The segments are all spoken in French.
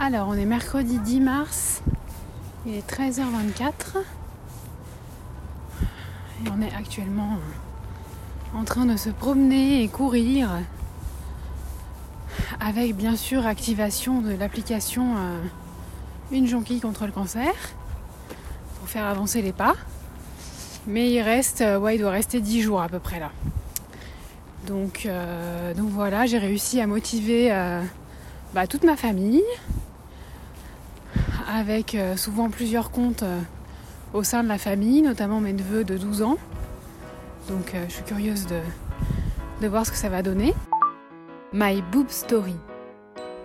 Alors, on est mercredi 10 mars, il est 13h24 et on est actuellement en train de se promener et courir avec bien sûr activation de l'application euh, Une jonquille contre le cancer pour faire avancer les pas. Mais il reste, euh, ouais, il doit rester 10 jours à peu près là. Donc, euh, donc voilà, j'ai réussi à motiver bah, toute ma famille avec souvent plusieurs comptes au sein de la famille, notamment mes neveux de 12 ans. Donc je suis curieuse de, de voir ce que ça va donner. My Boob Story,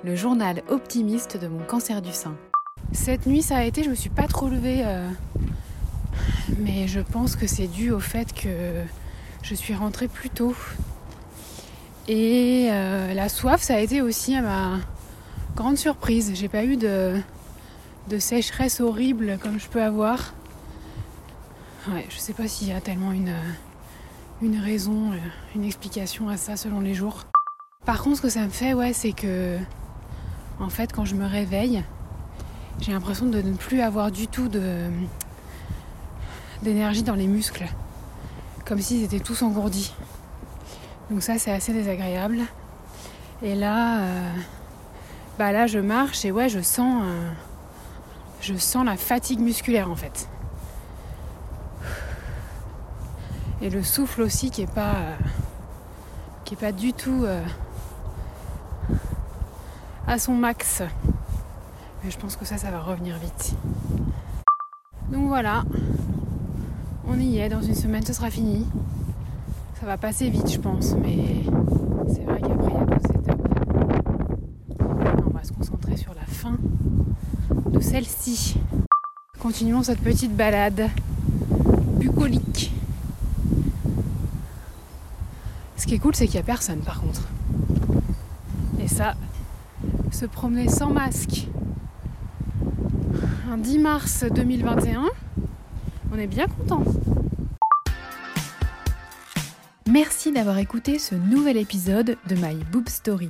le journal optimiste de mon cancer du sein. Cette nuit, ça a été, je me suis pas trop levée, euh, mais je pense que c'est dû au fait que je suis rentrée plus tôt. Et euh, la soif, ça a été aussi à ma grande surprise. J'ai pas eu de, de sécheresse horrible comme je peux avoir. Ouais, je sais pas s'il y a tellement une, une raison, une explication à ça selon les jours. Par contre, ce que ça me fait, ouais, c'est que, en fait, quand je me réveille, j'ai l'impression de ne plus avoir du tout de d'énergie dans les muscles, comme s'ils étaient tous engourdis. Donc ça, c'est assez désagréable. Et là, euh, bah là, je marche et ouais, je sens, euh, je sens la fatigue musculaire en fait. Et le souffle aussi qui est pas, euh, qui est pas du tout à son max. Mais je pense que ça, ça va revenir vite. Donc voilà, on y est, dans une semaine ce sera fini. Ça va passer vite je pense, mais c'est vrai qu'après il y a toute cette On va se concentrer sur la de celle-ci. Continuons cette petite balade bucolique. Ce qui est cool, c'est qu'il n'y a personne par contre. Et ça, se promener sans masque un 10 mars 2021, on est bien content. Merci d'avoir écouté ce nouvel épisode de My Boob Story.